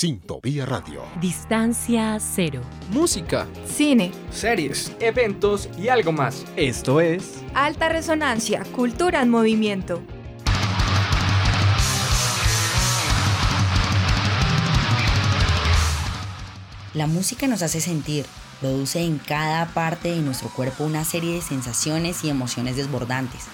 Sintovía Radio. Distancia cero. Música, cine, series, eventos y algo más. Esto es Alta Resonancia, Cultura en Movimiento. La música nos hace sentir, produce en cada parte de nuestro cuerpo una serie de sensaciones y emociones desbordantes.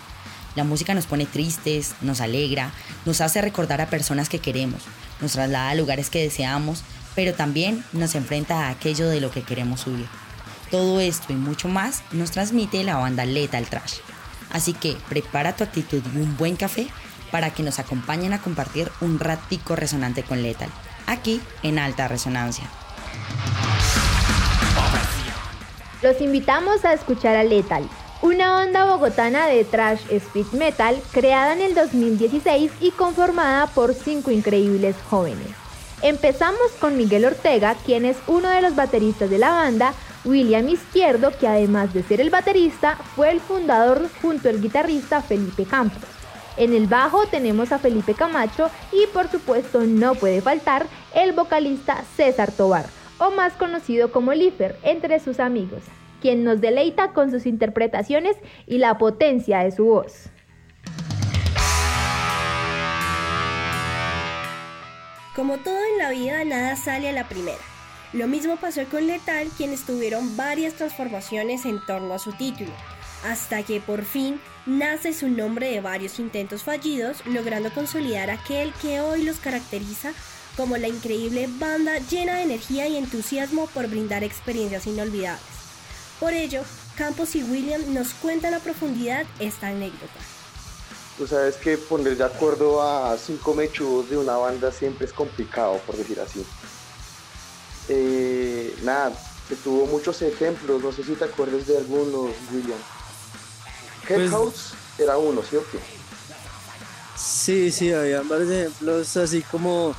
La música nos pone tristes, nos alegra, nos hace recordar a personas que queremos, nos traslada a lugares que deseamos, pero también nos enfrenta a aquello de lo que queremos huir. Todo esto y mucho más nos transmite la banda Lethal Trash. Así que prepara tu actitud y un buen café para que nos acompañen a compartir un ratico resonante con Lethal, aquí en Alta Resonancia. Los invitamos a escuchar a Lethal, una banda bogotana de trash speed metal creada en el 2016 y conformada por cinco increíbles jóvenes. Empezamos con Miguel Ortega, quien es uno de los bateristas de la banda, William Izquierdo, que además de ser el baterista, fue el fundador junto al guitarrista Felipe Campos. En el bajo tenemos a Felipe Camacho y por supuesto no puede faltar el vocalista César Tobar o más conocido como Lifer entre sus amigos, quien nos deleita con sus interpretaciones y la potencia de su voz. Como todo en la vida, nada sale a la primera. Lo mismo pasó con Letal, quienes tuvieron varias transformaciones en torno a su título, hasta que por fin nace su nombre de varios intentos fallidos, logrando consolidar aquel que hoy los caracteriza como la increíble banda llena de energía y entusiasmo por brindar experiencias inolvidables. Por ello, Campos y William nos cuentan a profundidad esta anécdota. Tú sabes que poner de acuerdo a cinco mechudos de una banda siempre es complicado, por decir así. Eh, nada, se tuvo muchos ejemplos, no sé si te acuerdas de algunos, William. Headhouse pues, era uno, ¿cierto? Sí, sí, había varios ejemplos así como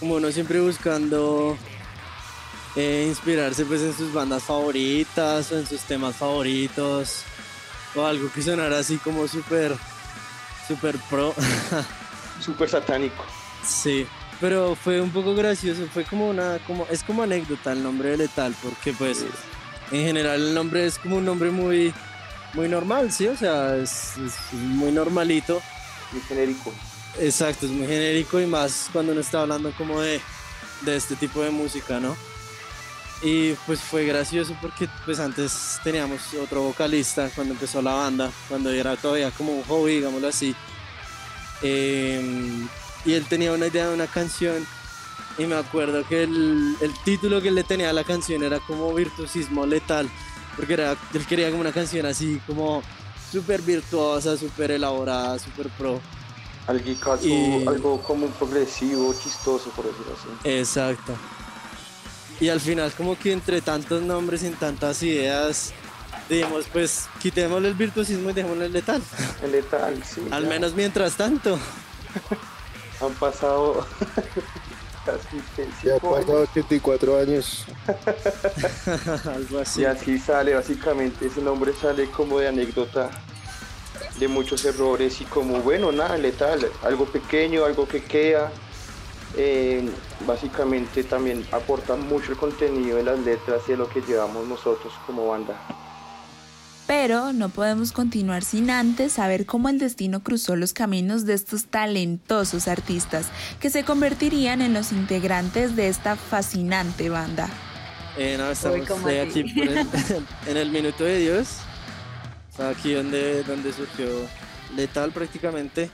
como uno siempre buscando eh, inspirarse pues en sus bandas favoritas o en sus temas favoritos o algo que sonara así como súper súper pro. Súper satánico. Sí pero fue un poco gracioso fue como una como es como anécdota el nombre de letal porque pues en general el nombre es como un nombre muy muy normal sí o sea es muy normalito. Muy genérico. Exacto, es muy genérico y más cuando uno está hablando como de, de este tipo de música, ¿no? Y pues fue gracioso porque pues antes teníamos otro vocalista cuando empezó la banda, cuando era todavía como un hobby, digámoslo así. Em, y él tenía una idea de una canción y me acuerdo que el, el, título que él le tenía a la canción era como virtuosismo letal, porque era, él quería como una canción así como súper virtuosa, súper elaborada, súper pro. Algo, algo como progresivo, chistoso, por decirlo así. Exacto. Y al final, como que entre tantos nombres y tantas ideas, dijimos, pues quitémosle el virtuosismo y dejémosle el letal. El letal, sí. al menos mientras tanto. Han pasado casi Ya han pasado 84 años. Algo así. Y así sale, básicamente, ese nombre sale como de anécdota de muchos errores y como bueno, nada, letal, algo pequeño, algo que queda. Eh, básicamente también aporta mucho el contenido de las letras y de lo que llevamos nosotros como banda. Pero no podemos continuar sin antes saber cómo el destino cruzó los caminos de estos talentosos artistas que se convertirían en los integrantes de esta fascinante banda. Eh, no, estamos aquí en el Minuto de Dios aquí donde, donde surgió Letal prácticamente.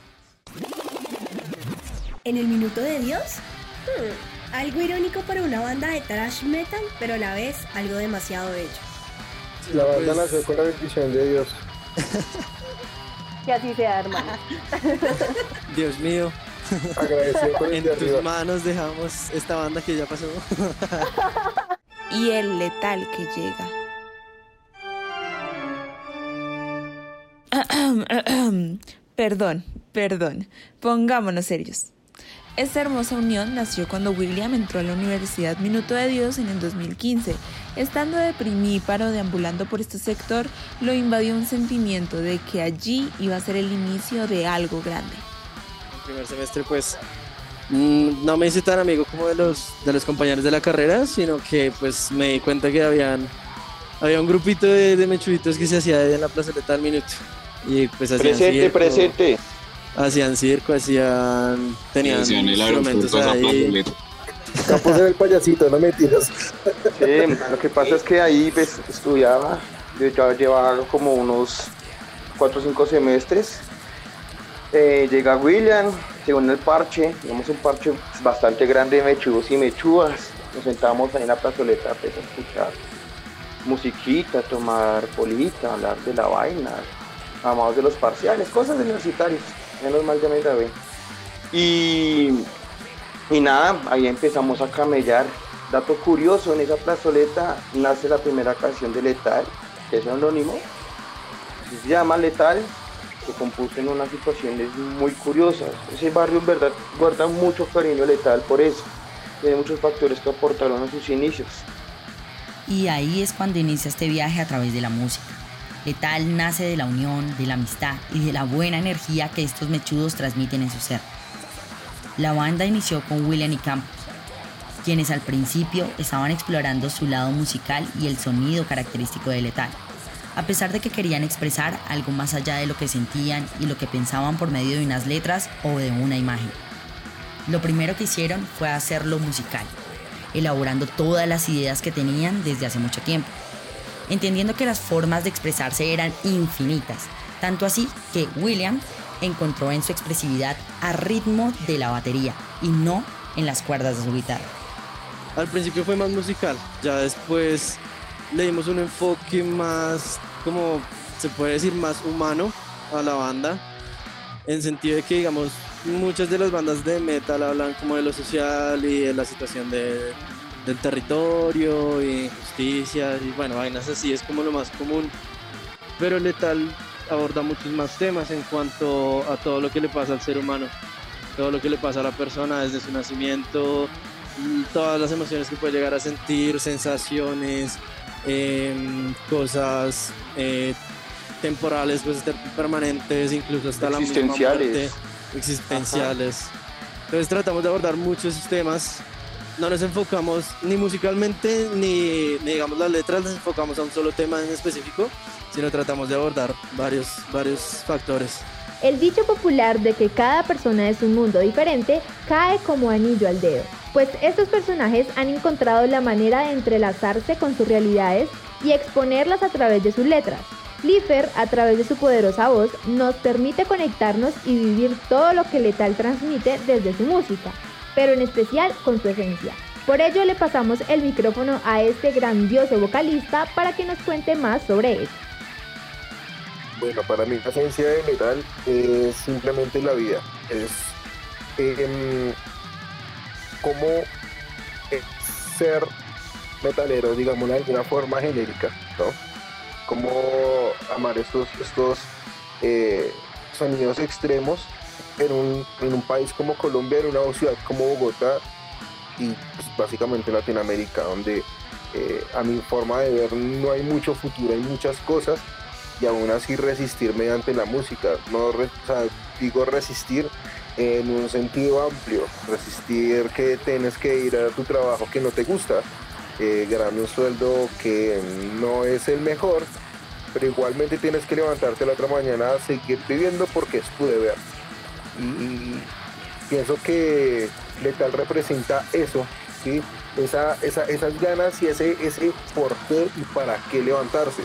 ¿En el minuto de Dios? Hmm, algo irónico para una banda de thrash metal, pero a la vez algo demasiado bello. La banda pues nació con la bendición de Dios. que así sea, hermano. Dios mío. en tus manos dejamos esta banda que ya pasó. y el letal que llega. perdón, perdón. Pongámonos serios. Esta hermosa unión nació cuando William entró a la Universidad Minuto de Dios en el 2015. Estando deprimíparo deambulando por este sector, lo invadió un sentimiento de que allí iba a ser el inicio de algo grande. El primer semestre pues mm, no me hice tan amigo como de los, de los compañeros de la carrera, sino que pues me di cuenta que habían, había un grupito de, de mechuditos que se hacía en la plazoleta al minuto. Y pues hacían Presente, presente. Hacían circo, hacían... Tenían Hacían el instrumentos ahí. Capos en el payasito, no mentiras. Sí, lo que pasa es que ahí pues, estudiaba, yo ya llevaba como unos 4 o 5 semestres. Eh, llega William, según el parche, digamos un parche bastante grande de mechudos y mechudas. Nos sentábamos ahí en la plazoleta pues, a escuchar musiquita, tomar polita, hablar de la vaina, amados de los parciales, cosas universitarias. Menos mal ya me grabé. Y y nada, ahí empezamos a camellar. Dato curioso, en esa plazoleta nace la primera canción de Letal, que es anónimo. Se llama Letal, se compuso en unas situaciones muy curiosas. Ese barrio en verdad guarda mucho cariño Letal por eso. Tiene muchos factores que aportaron a sus inicios. Y ahí es cuando inicia este viaje a través de la música. Letal nace de la unión, de la amistad y de la buena energía que estos mechudos transmiten en su ser. La banda inició con William y Campos, quienes al principio estaban explorando su lado musical y el sonido característico de Letal, a pesar de que querían expresar algo más allá de lo que sentían y lo que pensaban por medio de unas letras o de una imagen. Lo primero que hicieron fue hacerlo musical, elaborando todas las ideas que tenían desde hace mucho tiempo, entendiendo que las formas de expresarse eran infinitas, tanto así que William encontró en su expresividad a ritmo de la batería y no en las cuerdas de su guitarra. Al principio fue más musical, ya después le dimos un enfoque más, como se puede decir, más humano a la banda, en sentido de que, digamos, muchas de las bandas de metal hablan como de lo social y de la situación de- del territorio y injusticias y bueno, vainas así, es como lo más común. Pero Letal aborda muchos más temas en cuanto a todo lo que le pasa al ser humano, todo lo que le pasa a la persona desde su nacimiento, y todas las emociones que puede llegar a sentir, sensaciones, em, cosas eh, temporales, ter- permanentes, incluso hasta la misma muerte, existenciales. Entonces tratamos de abordar muchos temas. No nos enfocamos ni musicalmente ni, ni digamos las letras, nos enfocamos a un solo tema en específico, sino tratamos de abordar varios, varios factores. El dicho popular de que cada persona es un mundo diferente cae como anillo al dedo, pues estos personajes han encontrado la manera de entrelazarse con sus realidades y exponerlas a través de sus letras. Lifer, a través de su poderosa voz, nos permite conectarnos y vivir todo lo que Letal transmite desde su música, pero en especial con su esencia. Por ello le pasamos el micrófono a este grandioso vocalista para que nos cuente más sobre él. Bueno, para mí la esencia de metal es simplemente la vida. Es em, como eh, ser metalero, digamos de alguna forma genérica, ¿no? Como amar estos, estos eh, sonidos extremos en un, en un país como Colombia, en una ciudad como Bogotá y pues, básicamente Latinoamérica, donde eh, a mi forma de ver no hay mucho futuro, hay muchas cosas y aún así resistir mediante la música. No digo resistir en un sentido amplio, resistir que tienes que ir a tu trabajo que no te gusta, eh, ganando un sueldo que no es el mejor, pero igualmente tienes que levantarte la otra mañana a seguir viviendo porque es tu deber. Y, pienso que Letal representa eso, ¿sí? Esa, esa- esas ganas y ese, ese por qué y para qué levantarse.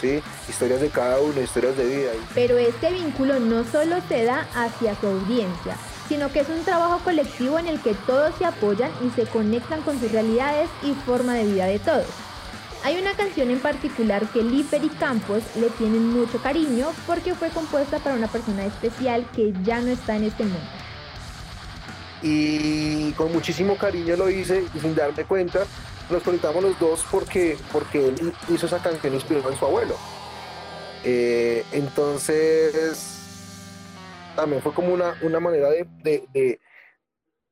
¿sí? Historias de cada uno, historias de vida. Pero este vínculo no solo se da hacia su audiencia, sino que es un trabajo colectivo en el que todos se apoyan y se conectan con sus realidades y forma de vida de todos. Hay una canción en particular que Liper y Campos le tienen mucho cariño porque fue compuesta para una persona especial que ya no está en este mundo. y con muchísimo cariño lo hice y sin darme cuenta nos conectamos los dos porque, porque él hizo esa canción inspirada en su abuelo. Eh, entonces también fue como una, una manera de, de, de-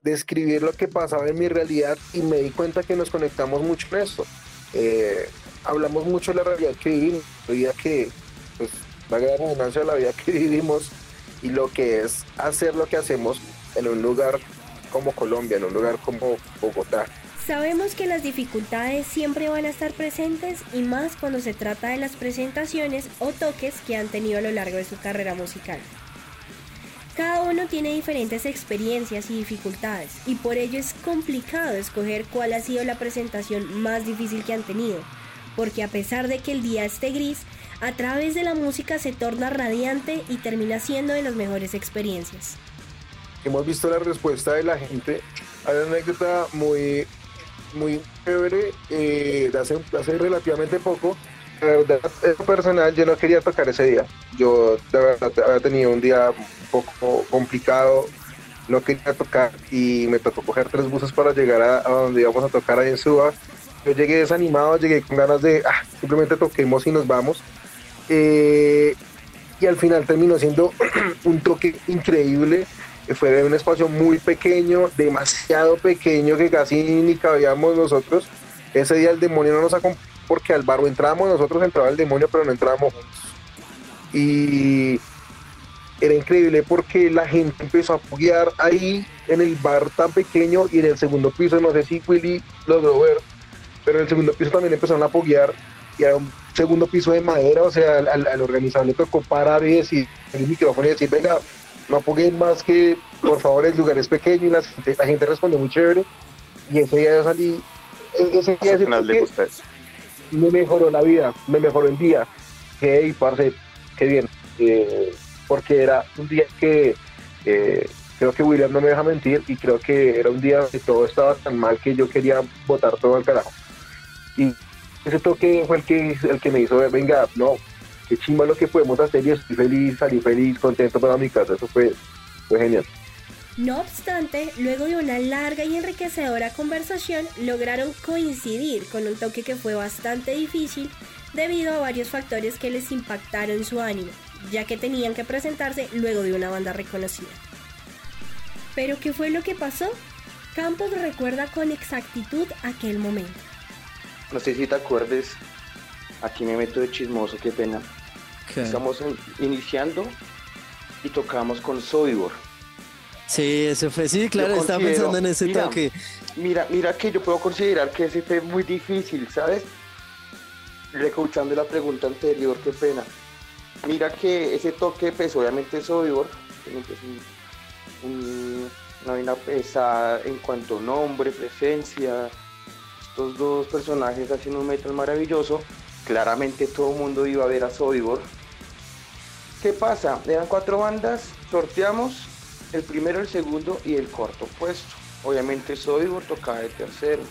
de escribir lo que pasaba en mi realidad y me di cuenta que nos conectamos mucho en esto. Eh, hablamos mucho de la realidad que vivimos, la vida que, pues, la gran redundancia de la vida que vivimos y lo que es hacer lo que hacemos en un lugar como Colombia, en un lugar como Bogotá. Sabemos que las dificultades siempre van a estar presentes y más cuando se trata de las presentaciones o toques que han tenido a lo largo de su carrera musical. Cada uno tiene diferentes experiencias y dificultades y por ello es complicado escoger cuál ha sido la presentación más difícil que han tenido, porque a pesar de que el día esté gris, a través de la música se torna radiante y termina siendo de las mejores experiencias. Hemos visto la respuesta de la gente. Hay una anécdota muy, muy chévere eh, de hace, hace relativamente poco de verdad, personal, yo no quería tocar ese día. Yo de verdad había tenido un día un poco complicado, no quería tocar y me tocó coger tres buses para llegar a, donde íbamos a tocar ahí en Suba. Yo llegué desanimado, llegué con ganas de ah, simplemente toquemos y nos vamos. Eh, y al final terminó siendo un toque increíble. Fue en un espacio muy pequeño, demasiado pequeño que casi ni cabíamos nosotros. Ese día el demonio no nos acompañó porque al barro entrábamos, nosotros entraba el demonio, pero no entrábamos Y era increíble porque la gente empezó a foguear ahí en el bar tan pequeño y en el segundo piso, no sé si Willy logró ver, pero en el segundo piso también empezaron a foguear y era un segundo piso de madera, o sea, al, organizador le tocó parar y decir, el micrófono y decir, venga, no apoguen más que, por favor, el lugar es pequeño y la, gente respondió muy chévere. Y ese día yo salí, ese día me mejoró la vida, me mejoró el día. Hey, parce, qué bien. Eh, porque era un día que eh, creo que William no me deja mentir y creo que era un día que todo estaba tan mal que yo quería botar todo al carajo. Y ese toque fue el que, el que me hizo venga, no, qué chimba lo que podemos hacer y estoy feliz, salí feliz, contento para mi casa. Eso fue, fue genial. No obstante, luego de una larga y enriquecedora conversación, lograron coincidir con un toque que fue bastante difícil debido a varios factores que les impactaron su ánimo, ya que tenían que presentarse luego de una banda reconocida. Pero ¿qué fue lo que pasó? Campos recuerda con exactitud aquel momento. No sé si te acuerdes, aquí me meto de chismoso, qué pena. Estamos iniciando y tocamos con Sobibor Sí, eso fue, sí, claro, estaba pensando en ese toque. Mira, mira que yo puedo considerar que ese fue muy difícil, ¿sabes? Escuchando la pregunta anterior, qué pena. Mira que ese toque, pues obviamente es obvio, una vaina pesada en cuanto a nombre, presencia, estos dos personajes haciendo un metal maravilloso. Claramente todo el mundo iba a ver a Sobibor. ¿Qué pasa? Eran cuatro bandas, sorteamos el primero, el segundo y el cuarto puesto. Obviamente Sobibor tocaba de terceros.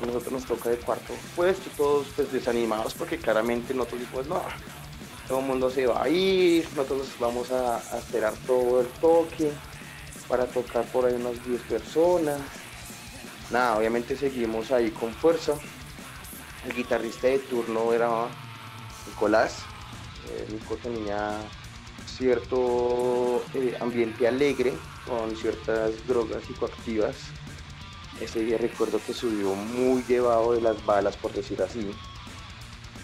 Nosotros nos toca de cuarto puesto, todos pues desanimados porque claramente nosotros pues no, todo el mundo se va a ir, nosotros vamos a, esperar todo el toque para tocar por ahí unas 10 personas. Nada, obviamente seguimos ahí con fuerza. El guitarrista de turno era Nicolás. Eh, Nico tenía cierto eh, ambiente alegre con ciertas drogas psicoactivas. Ese día recuerdo que subió muy llevado de las balas, por decir así.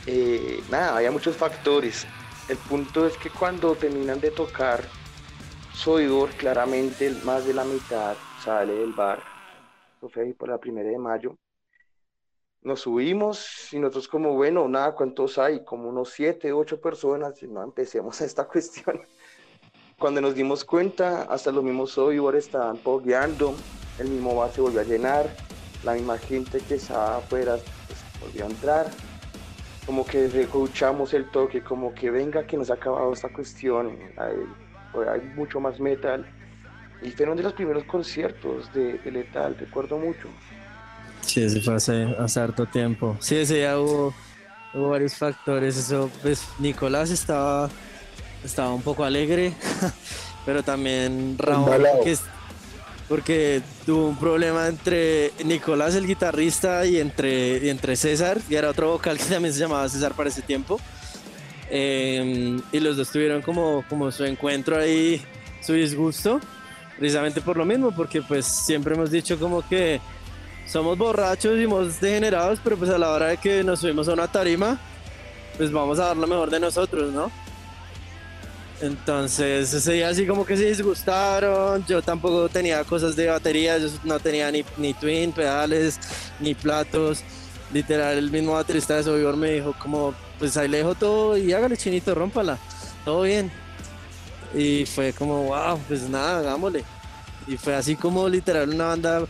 Eh, nada, había muchos factores. El punto es que cuando terminan de tocar, Soidor claramente más de la mitad sale del bar. Eso fue por la primera de mayo nos subimos y nosotros como, bueno, nada, ¿cuántos hay? Como unos siete, ocho personas, y no empecemos esta cuestión. Cuando nos dimos cuenta, hasta los mismos software estaban pogueando, el mismo bar se volvió a llenar, la misma gente que estaba afuera pues, volvió a entrar, como que escuchamos el toque, como que venga que nos ha acabado esta cuestión, hay, hay mucho más metal. Y fueron de los primeros conciertos de Letal, recuerdo mucho. Sí, ese fue hace, harto tiempo. Sí, ese ya hubo, hubo varios factores. Eso, pues Nicolás estaba, estaba un poco alegre, pero también Raúl, porque, tuvo un problema entre Nicolás, el guitarrista, y entre, entre César, y era otro vocal que también se llamaba César para ese tiempo. Em, y los dos tuvieron como, como su encuentro ahí, su disgusto, precisamente por lo mismo, porque pues siempre hemos dicho como que somos borrachos y somos degenerados, pero pues a la hora de que nos subimos a una tarima, pues vamos a dar lo mejor de nosotros, ¿no? Entonces ese día así como que se disgustaron, yo tampoco tenía cosas de batería, yo no tenía ni, ni twin, pedales, ni platos. Literal, el mismo baterista de Sobibor me dijo como, pues ahí le dejo todo y hágale chinito, rómpala, todo bien. Y fue como, wow, pues nada, hagámosle. Y fue así como literal una banda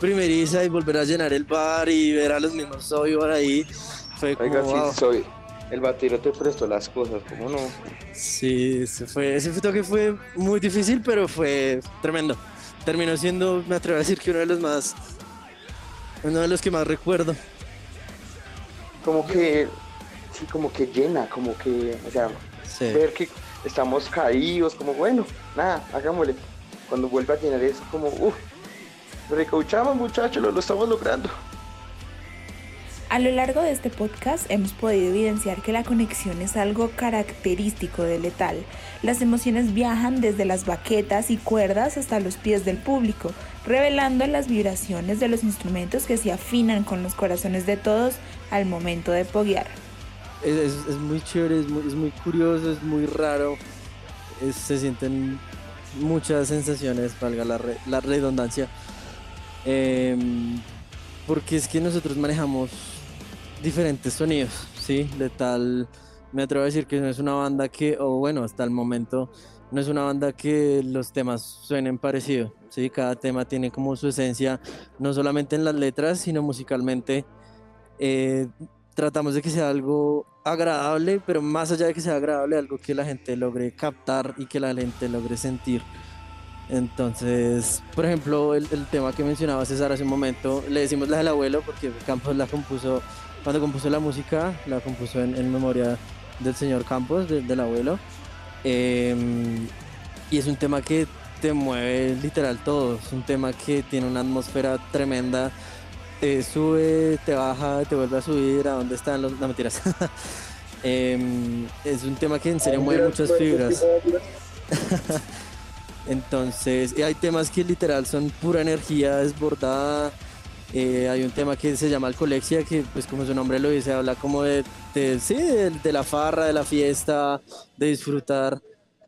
primeriza y volver a llenar el bar y ver a los mismos Sobibor ahí. Fue como, Oiga, wow. sí, soy. El batero te prestó las cosas, ¿cómo no? Sí, ese, fue, ese toque fue muy difícil, pero fue tremendo. Terminó siendo, me atrevo a decir que uno de los más, uno de los que más recuerdo. Como que, sí, como que llena, como que, o sea, Sí. ver que estamos caídos, como bueno, nada, hagámosle. Cuando vuelve a llenar eso, como, uff, recauchamos muchachos, lo, lo estamos logrando. A lo largo de este podcast hemos podido evidenciar que la conexión es algo característico de Letal. Las emociones viajan desde las baquetas y cuerdas hasta los pies del público, revelando las vibraciones de los instrumentos que se afinan con los corazones de todos al momento de poguear. Es, es- es muy chévere, es muy, es muy curioso, es muy raro. es- se sienten muchas sensaciones, valga la, re- la redundancia. Em, porque es que nosotros manejamos diferentes sonidos, ¿sí? De tal, me atrevo a decir que no es una banda que, o bueno, hasta el momento, no es una banda que los temas suenen parecido, ¿sí? Cada tema tiene como su esencia, no solamente en las letras, sino musicalmente. Eh, tratamos de que sea algo agradable, pero más allá de que sea agradable, algo que la gente logre captar y que la gente logre sentir. Entonces, por ejemplo, el, el tema que mencionaba César hace un momento, le decimos la del abuelo porque Campos la compuso, cuando compuso la música, la compuso en, en memoria del señor Campos, de- del abuelo. Em, y es un tema que te mueve literal todo, es un tema que tiene una atmósfera tremenda te sube, te baja, te vuelve a subir, a dónde están los... No, mentiras. Em, es un tema que en serio mueve muchas fibras. Entonces, y hay temas que literal son pura energía desbordada. Eh, hay un tema que se llama Alcolexia, que pues como su nombre lo dice, habla como de, de- sí, de, de la farra, de la fiesta, de disfrutar.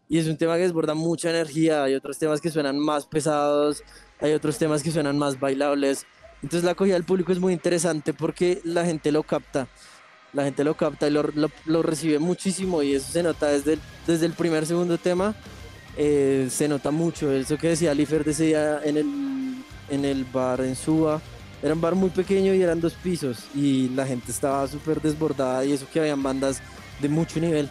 Y es un tema que desborda mucha energía. Hay otros temas que suenan más pesados, hay otros temas que suenan más bailables. Entonces la acogida del público es muy interesante porque la gente lo capta. La gente lo capta y lo, lo- lo recibe muchísimo y eso se nota desde el, desde el primer, segundo tema. Eh, se nota mucho. Eso que decía Lifer de ese día en el, en el bar en Suba. Era un bar muy pequeño y eran dos pisos y la gente estaba súper desbordada y eso que habían bandas de mucho nivel.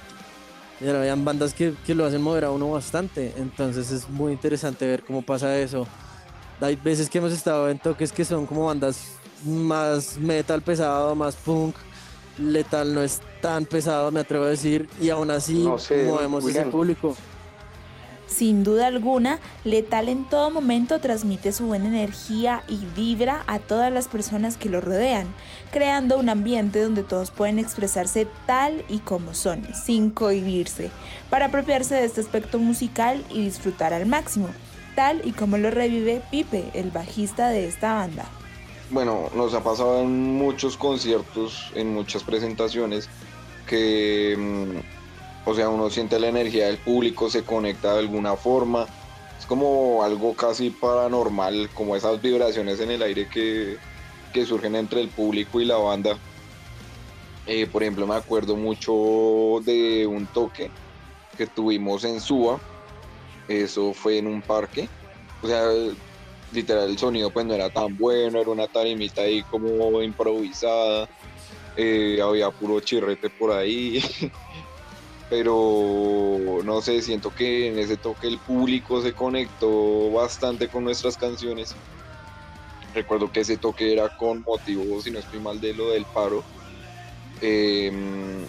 Y habían bandas que, que lo hacen mover a uno bastante. Entonces es muy interesante ver cómo pasa eso. Hay veces que hemos estado en toques que son como bandas más metal pesado, más punk. Letal no es tan pesado, me atrevo a decir, y aún así No sé, movemos ese William. público. Sin duda alguna, Letal en todo momento transmite su buena energía y vibra a todas las personas que lo rodean, creando un ambiente donde todos pueden expresarse tal y como son, sin cohibirse, para apropiarse de este aspecto musical y disfrutar al máximo, tal y como lo revive Pipe, el bajista de esta banda. Bueno, nos ha pasado en muchos conciertos, en muchas presentaciones, que, mm, o sea, uno siente la energía del público, se conecta de alguna forma. Es como algo casi paranormal, como esas vibraciones en el aire que, que surgen entre el público y la banda. Eh, por ejemplo, me acuerdo mucho de un toque que tuvimos en Suba. Eso fue en un parque. O sea, literal el sonido pues no era tan bueno, era una tarimita ahí como improvisada, eh, había puro chirrete por ahí, pero no sé, siento que en ese toque el público se conectó bastante con nuestras canciones. Recuerdo que ese toque era con motivo, si no estoy mal, de lo del paro. Em,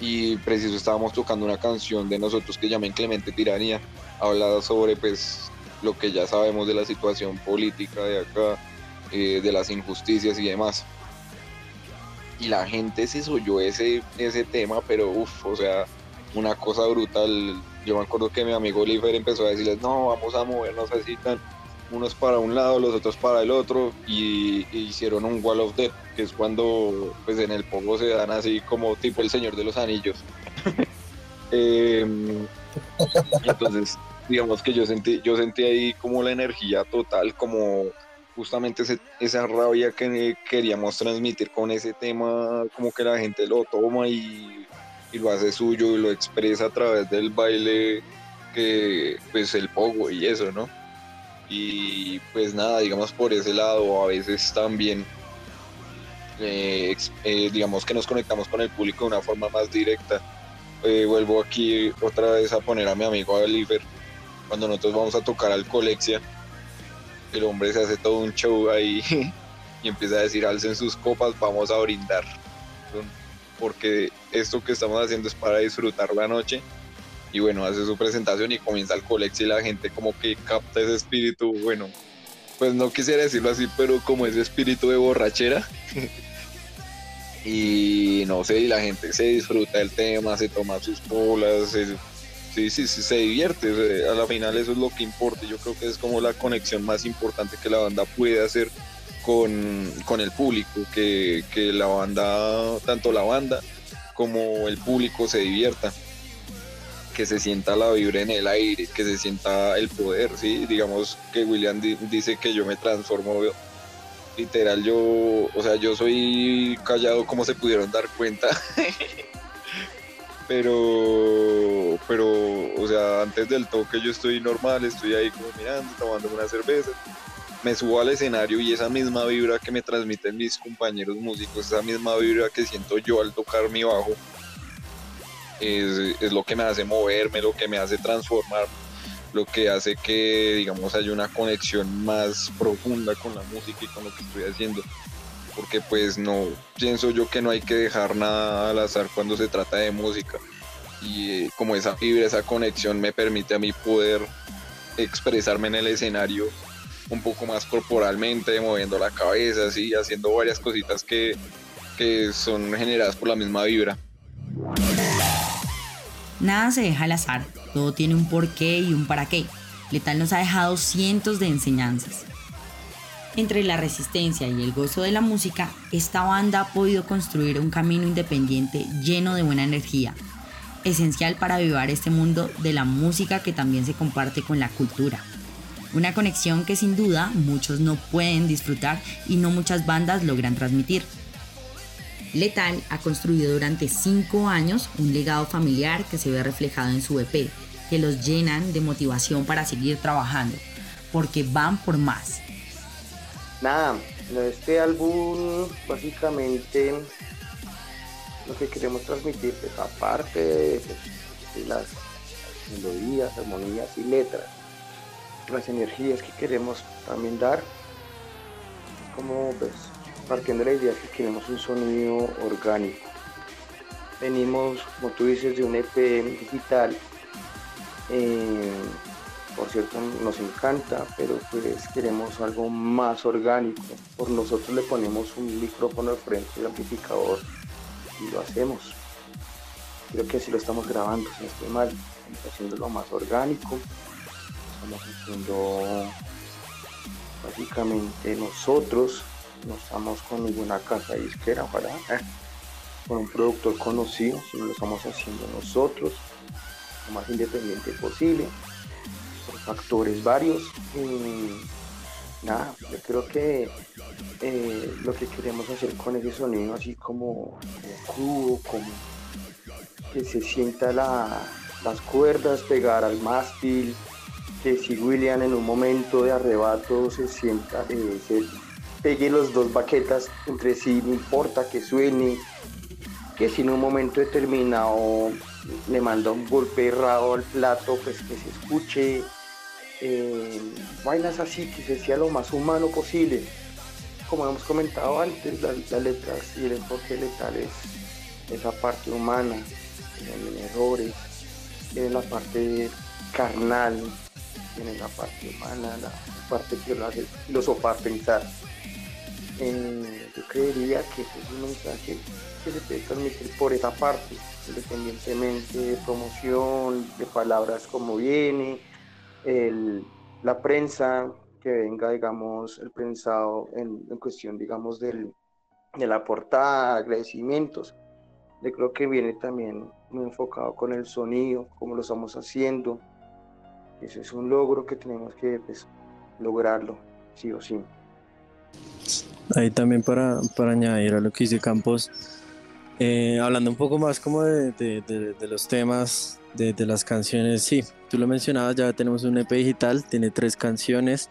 y preciso estábamos tocando una canción de nosotros que llama Clemente Tiranía, hablada sobre pues lo que ya sabemos de la situación política de acá, eh, de las injusticias y demás. Y la gente se soyó ese, ese tema, pero uff, o sea, una cosa brutal. Yo me acuerdo que mi amigo Oliver empezó a decirles, no, vamos a movernos así tan, unos para un lado, los otros para el otro, y, y hicieron un Wall of Death, que es cuando pues en el pogo se dan así como tipo el Señor de los Anillos. Em, entonces, digamos que yo sentí, yo sentí ahí como la energía total, como justamente esa rabia que queríamos transmitir con ese tema, como que la gente lo toma y, y, lo hace suyo y lo expresa a través del baile, que pues el pogo y eso, ¿no? Y pues nada, digamos por ese lado, a veces también, eh, eh, digamos que nos conectamos con el público de una forma más directa. Eh, vuelvo aquí otra vez a poner a mi amigo Oliver, cuando nosotros vamos a tocar al Colexia, el hombre se hace todo un show ahí y empieza a decir alcen sus copas, vamos a brindar. Porque esto que estamos haciendo es para disfrutar la noche y bueno, hace su presentación y comienza el colex y la gente como que capta ese espíritu, bueno, pues no quisiera decirlo así, pero como ese espíritu de borrachera. y no sé, y la gente se disfruta del tema, se toma sus bolas, sí, sí, sí, se divierte. a la final eso es lo que importa. Yo creo que es como la conexión más importante que la banda puede hacer con, con el público, que, que la banda, tanto la banda como el público se divierta que se sienta la vibra en el aire, que se sienta el poder, ¿sí? Digamos que William dice que yo me transformo, literal, yo, o sea, yo soy callado como se pudieron dar cuenta. pero, pero, o sea, antes del toque yo estoy normal, estoy ahí como mirando, tomando una cerveza. Me subo al escenario y esa misma vibra que me transmiten mis compañeros músicos, esa misma vibra que siento yo al tocar mi bajo, es, lo que me hace moverme, lo que me hace transformar, lo que hace que, digamos, haya una conexión más profunda con la música y con lo que estoy haciendo. Porque pues no, pienso yo que no hay que dejar nada al azar cuando se trata de música. Y eh, como esa fibra, esa conexión me permite a mí poder expresarme en el escenario un poco más corporalmente, moviendo la cabeza, así, haciendo varias cositas que, que son generadas por la misma vibra. Nada se deja al azar, todo tiene un porqué y un para qué. Letal nos ha dejado cientos de enseñanzas. Entre la resistencia y el gozo de la música, esta banda ha podido construir un camino independiente lleno de buena energía, esencial para avivar este mundo de la música que también se comparte con la cultura. Una conexión que sin duda muchos no pueden disfrutar y no muchas bandas logran transmitir. Letal ha construido durante cinco años un legado familiar que se ve reflejado en su EP, que los llenan de motivación para seguir trabajando, porque van por más. Nada, este álbum básicamente lo que queremos transmitir, es pues, aparte de, de las melodías, armonías y letras, las energías que queremos también dar, como pues partiendo de la idea que queremos un sonido orgánico. Venimos, como tú dices, de un EP digital. Eh, por cierto, nos encanta, pero pues queremos algo más orgánico. Por nosotros le ponemos un micrófono al frente del amplificador y lo hacemos. Creo que así lo estamos grabando, si no estoy mal. Estamos haciendo lo más orgánico. Estamos haciendo básicamente nosotros no estamos con ninguna casa disquera, ojalá, eh, con un productor conocido, sino lo estamos haciendo nosotros, lo más independiente posible, factores varios. Y nada, yo creo que eh, lo que queremos hacer con ese sonido así como, crudo, como que se sienta las cuerdas pegar al mástil, que si William en un momento de arrebato se sienta, eh, pegue los dos baquetas entre sí, no importa que suene, que si en un momento determinado le manda un golpe errado al plato, pues que se escuche, eh, vainas así, que se sea lo más humano posible. Como hemos comentado antes, las, letras y el enfoque letal es esa parte humana, tienen errores, tienen la parte carnal, tienen la parte humana, la parte que lo hace filosofar, pensar yo creería que es un mensaje que se puede transmitir por esa parte, independientemente de promoción, de palabras como viene, la prensa, que venga, digamos, el prensado en, cuestión, digamos, del, de la portada, agradecimientos. Yo creo que viene también muy enfocado con el sonido, cómo lo estamos haciendo. Ese es un logro que tenemos que pues, lograrlo, sí o sí. Ahí también para, para añadir a lo que dice Campos, eh, hablando un poco más como de, de, de, los temas, de, las canciones, sí, tú lo mencionabas, ya tenemos un EP digital, tiene tres canciones.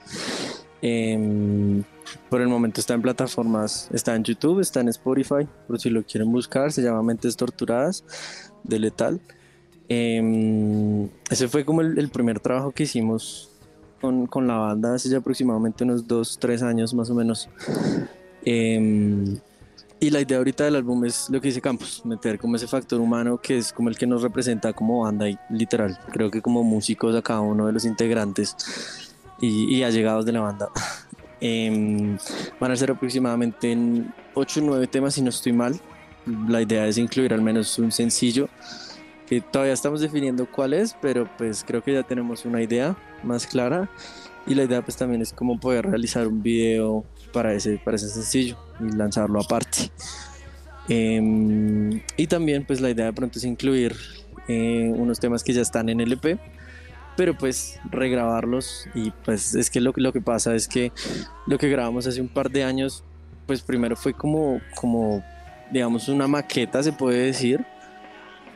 Em, por el momento está en plataformas, está en YouTube, está en Spotify, por si lo quieren buscar, se llama Mentes Torturadas de Letal. Em, ese fue como el, primer trabajo que hicimos con, con, la banda hace ya aproximadamente unos 2, 3 años más o menos. Em, y la idea ahorita del álbum es lo que dice Campos, meter como ese factor humano que es como el que nos representa como banda y literal, creo que como músicos a cada uno de los integrantes y, y allegados de la banda. Em, van a ser aproximadamente en 8 o 9 temas si no estoy mal. La idea es incluir al menos un sencillo que todavía estamos definiendo cuál es, pero pues creo que ya tenemos una idea más clara y la idea pues también es como poder realizar un video para ese, para ese sencillo y lanzarlo aparte. Em, y también pues la idea de pronto es incluir eh, unos temas que ya están en el EP, pero pues regrabarlos y pues es que lo, lo que pasa es que lo que grabamos hace un par de años pues primero fue como, como digamos una maqueta se puede decir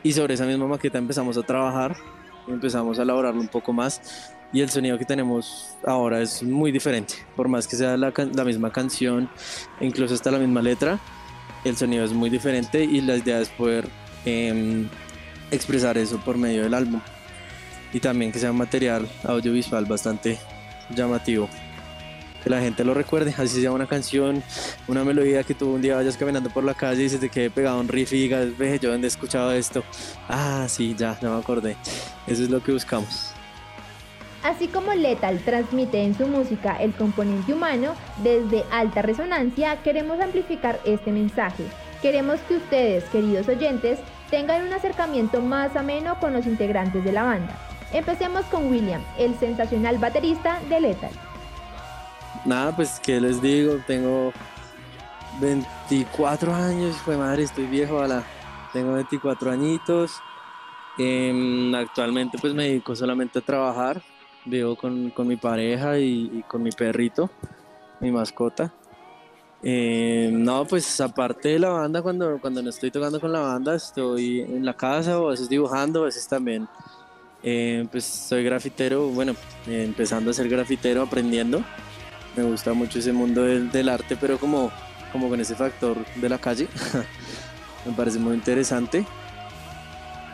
y sobre esa misma maqueta empezamos a trabajar, empezamos a elaborarlo un poco más y el sonido que tenemos ahora es muy diferente, por más que sea la, la misma canción, incluso hasta la misma letra, el sonido es muy diferente y la idea es poder em, expresar eso por medio del álbum y también que sea un material audiovisual bastante llamativo que la gente lo recuerde, así sea una canción, una melodía que tú un día vayas caminando por la calle y se te quede pegado un riff y digas, ve, yo donde he escuchado esto. Ah, sí, ya, ya me acordé. Eso es lo que buscamos. Así como Lethal transmite en su música el componente humano, desde alta resonancia queremos amplificar este mensaje. Queremos que ustedes, queridos oyentes, tengan un acercamiento más ameno con los integrantes de la banda. Empecemos con William, el sensacional baterista de Lethal. Nada, pues que les digo, tengo 24 años, fue madre, estoy viejo, la tengo 24 añitos. Em, actualmente pues me dedico solamente a trabajar, vivo con, mi pareja y, con mi perrito, mi mascota. Em, no, pues aparte de la banda, cuando, cuando no estoy tocando con la banda, estoy en la casa o a veces dibujando, a veces también eh, pues soy grafitero, bueno, empezando a ser grafitero, aprendiendo me gusta mucho ese mundo del, arte, pero como, como con ese factor de la calle. me parece muy interesante.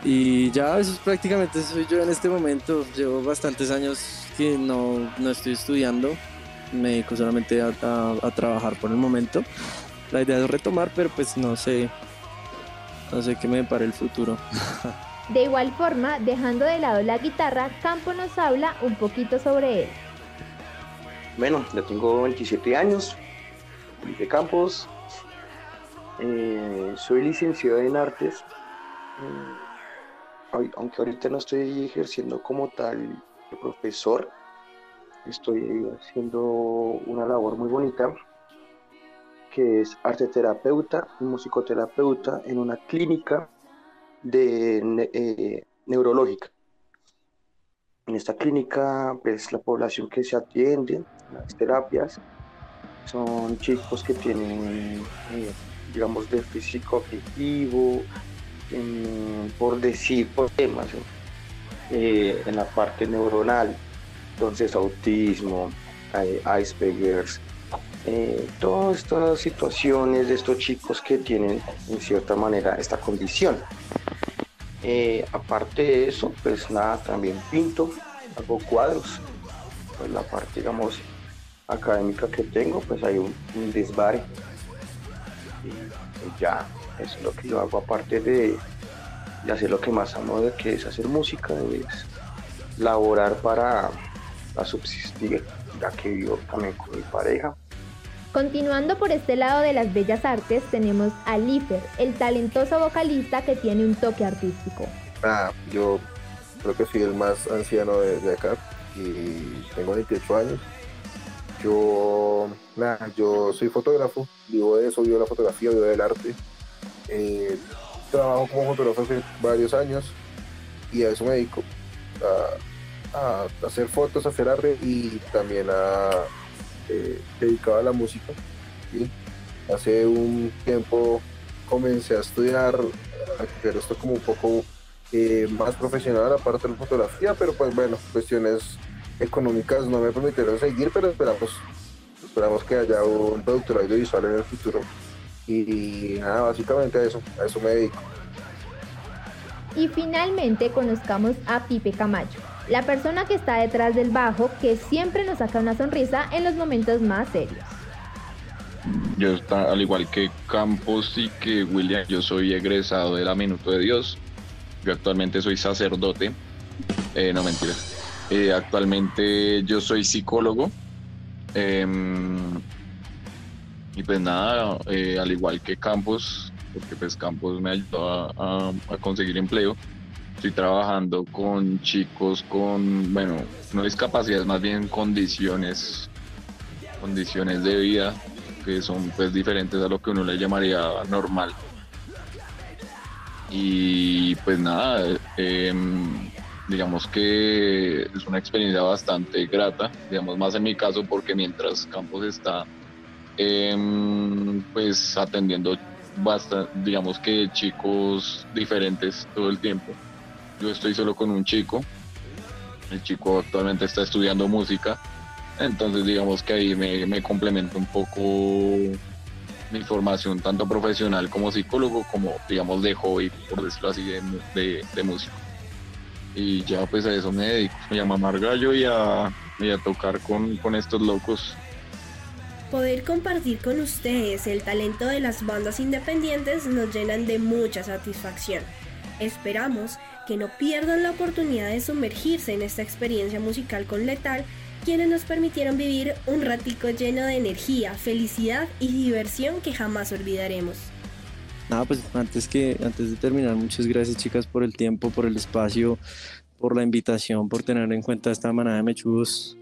Y ya eso es prácticamente soy yo en este momento. Llevo bastantes años que no, no estoy estudiando. Me dedico solamente a, a, trabajar por el momento. La idea es retomar, pero pues no sé. No sé qué me depara el futuro. De igual forma, dejando de lado la guitarra, Campo nos habla un poquito sobre él. Bueno, ya tengo 27 años, Felipe Campos, eh, soy licenciado en artes, eh, aunque ahorita no estoy ejerciendo como tal profesor, estoy haciendo una labor muy bonita que es arte terapeuta y musicoterapeuta en una clínica eh, neurológica. En esta clínica, pues la población que se atiende, las terapias, son chicos que tienen, eh, digamos, déficit cognitivo, por decir problemas eh, en la parte neuronal, entonces autismo, eh, Asperger's, todas estas situaciones de estos chicos que tienen en cierta manera esta condición. Eh, aparte de eso, pues nada, también pinto, hago cuadros. Pues la parte, digamos, académica que tengo, pues hay un, desvare. Y, ya, eso es lo que yo hago aparte de, hacer lo que más amo, de que es hacer música, es laborar para, para subsistir, ya que vivo también con mi pareja. Continuando por este lado de las bellas artes, tenemos a Lifer, el talentoso vocalista que tiene un toque artístico. Ah, yo creo que soy el más anciano de, acá y tengo 28 años. Yo, nada, yo soy fotógrafo, vivo de eso, vivo de la fotografía, vivo del arte. Eh, trabajo como fotógrafo hace varios años y a eso me dedico, a, hacer fotos, a hacer arte y también a eh, dedicado a la música. Hace un tiempo comencé a estudiar, a esto como un poco eh, más profesional aparte de la fotografía, pero pues bueno, cuestiones económicas no me permitieron seguir, pero esperamos, esperamos que haya un productor audiovisual en el futuro. Y, nada, básicamente a eso, a eso me dedico. Y finalmente conozcamos a Pipe Camacho, la persona que está detrás del bajo que siempre nos saca una sonrisa en los momentos más serios. Yo, al igual que Campos y que William, yo soy egresado de la Minuto de Dios. Yo actualmente soy sacerdote. Eh, no mentira. Eh, actualmente yo soy psicólogo. Em, y pues nada, eh, al igual que Campos, porque pues Campos me ayudó a, conseguir empleo. Estoy trabajando con chicos con, bueno, no discapacidades, más bien condiciones, condiciones de vida que son pues diferentes a lo que uno le llamaría normal. Y pues nada, em, digamos que es una experiencia bastante grata, digamos más en mi caso porque mientras Campos está em, pues atendiendo basta, digamos que chicos diferentes todo el tiempo. Yo estoy solo con un chico. El chico actualmente está estudiando música. Entonces digamos que ahí me, me complemento un poco mi formación tanto profesional como psicólogo como digamos de hobby, por decirlo así, de, de, músico. Y ya pues a eso me dedico, me llamo Margallo y a, y a tocar con, con estos locos Poder compartir con ustedes el talento de las bandas independientes nos llenan de mucha satisfacción. Esperamos que no pierdan la oportunidad de sumergirse en esta experiencia musical con Letal, quienes nos permitieron vivir un ratico lleno de energía, felicidad y diversión que jamás olvidaremos. Nada, pues antes que antes de terminar, muchas gracias chicas por el tiempo, por el espacio, por la invitación, por tener en cuenta esta manada de mechudos.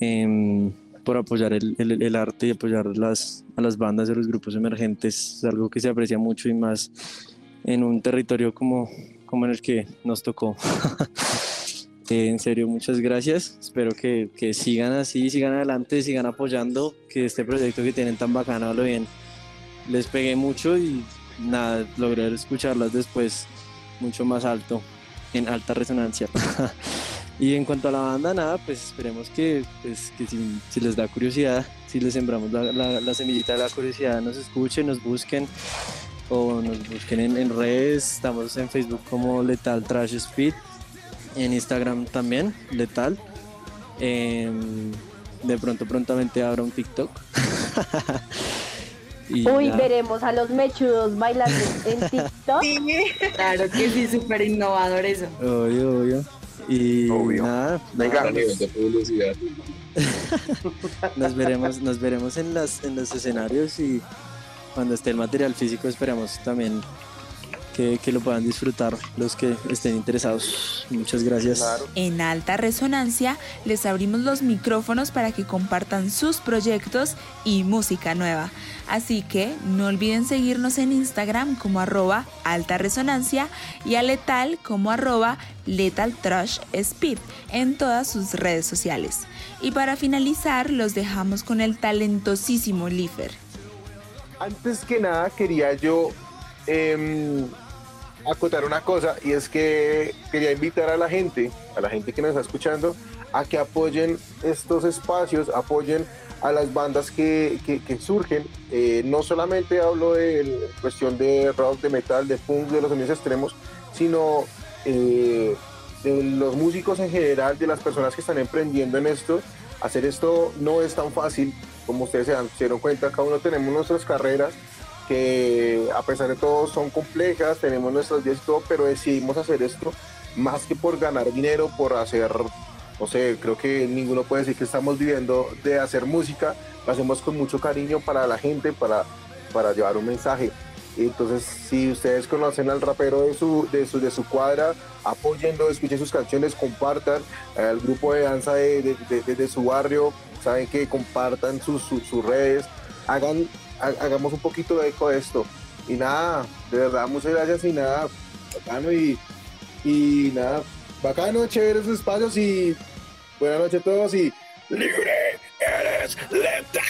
Em, por apoyar el, el, arte y apoyar las, a las bandas de los grupos emergentes, es algo que se aprecia mucho y más en un territorio como, como en el que nos tocó. Eh, en serio, muchas gracias. Espero que, que, sigan así, sigan adelante, sigan apoyando, que este proyecto que tienen tan bacano, lo bien, les pegué mucho y nada, logré escucharlas después mucho más alto, en alta resonancia. Y en cuanto a la banda, nada, pues esperemos que, pues, que si, les da curiosidad, si les sembramos la, semillita de la curiosidad, nos escuchen, nos busquen o nos busquen en, redes. Estamos en Facebook como Letal Trash Speed, en Instagram también, Letal. Em, de pronto, prontamente habrá un TikTok. Uy, veremos a los mechudos bailando en TikTok. claro que sí, súper innovador eso. Obvio, obvio. Y nada, Venga, nos veremos, nos veremos en las en los escenarios y cuando esté el material físico esperamos también que, lo puedan disfrutar los que estén interesados. Muchas gracias. En alta resonancia les abrimos los micrófonos para que compartan sus proyectos y música nueva. Así que no olviden seguirnos en Instagram como arroba alta resonancia y a Letal como arroba Letal Trash Speed en todas sus redes sociales. Y para finalizar los dejamos con el talentosísimo Lifer. Antes que nada quería yo em, acotar una cosa y es que quería invitar a la gente, a la gente que nos está escuchando, a que apoyen estos espacios, apoyen a las bandas que, que, surgen. Eh, no solamente hablo de cuestión de rock, de metal, de punk, de los sonidos extremos, sino eh, de los músicos en general, de las personas que están emprendiendo en esto. Hacer esto no es tan fácil, como ustedes se, se dieron cuenta, cada uno tenemos nuestras carreras que a pesar de todo son complejas, tenemos nuestras vidas y todo, pero decidimos hacer esto más que por ganar dinero, por hacer, no sé, creo que ninguno puede decir que estamos viviendo de hacer música, lo hacemos con mucho cariño para la gente, para, para llevar un mensaje. Entonces, si ustedes conocen al rapero de su, de su, de su cuadra, apóyenlo, escuchen sus canciones, compartan al grupo de danza de, de, su barrio, saben que compartan sus, sus redes, hagan hagamos un poquito de eco de esto. Y nada, de verdad, muchas gracias y nada, bacano y, y nada, bacano, chévere esos espacios y buenas noches a todos y libre eres letal.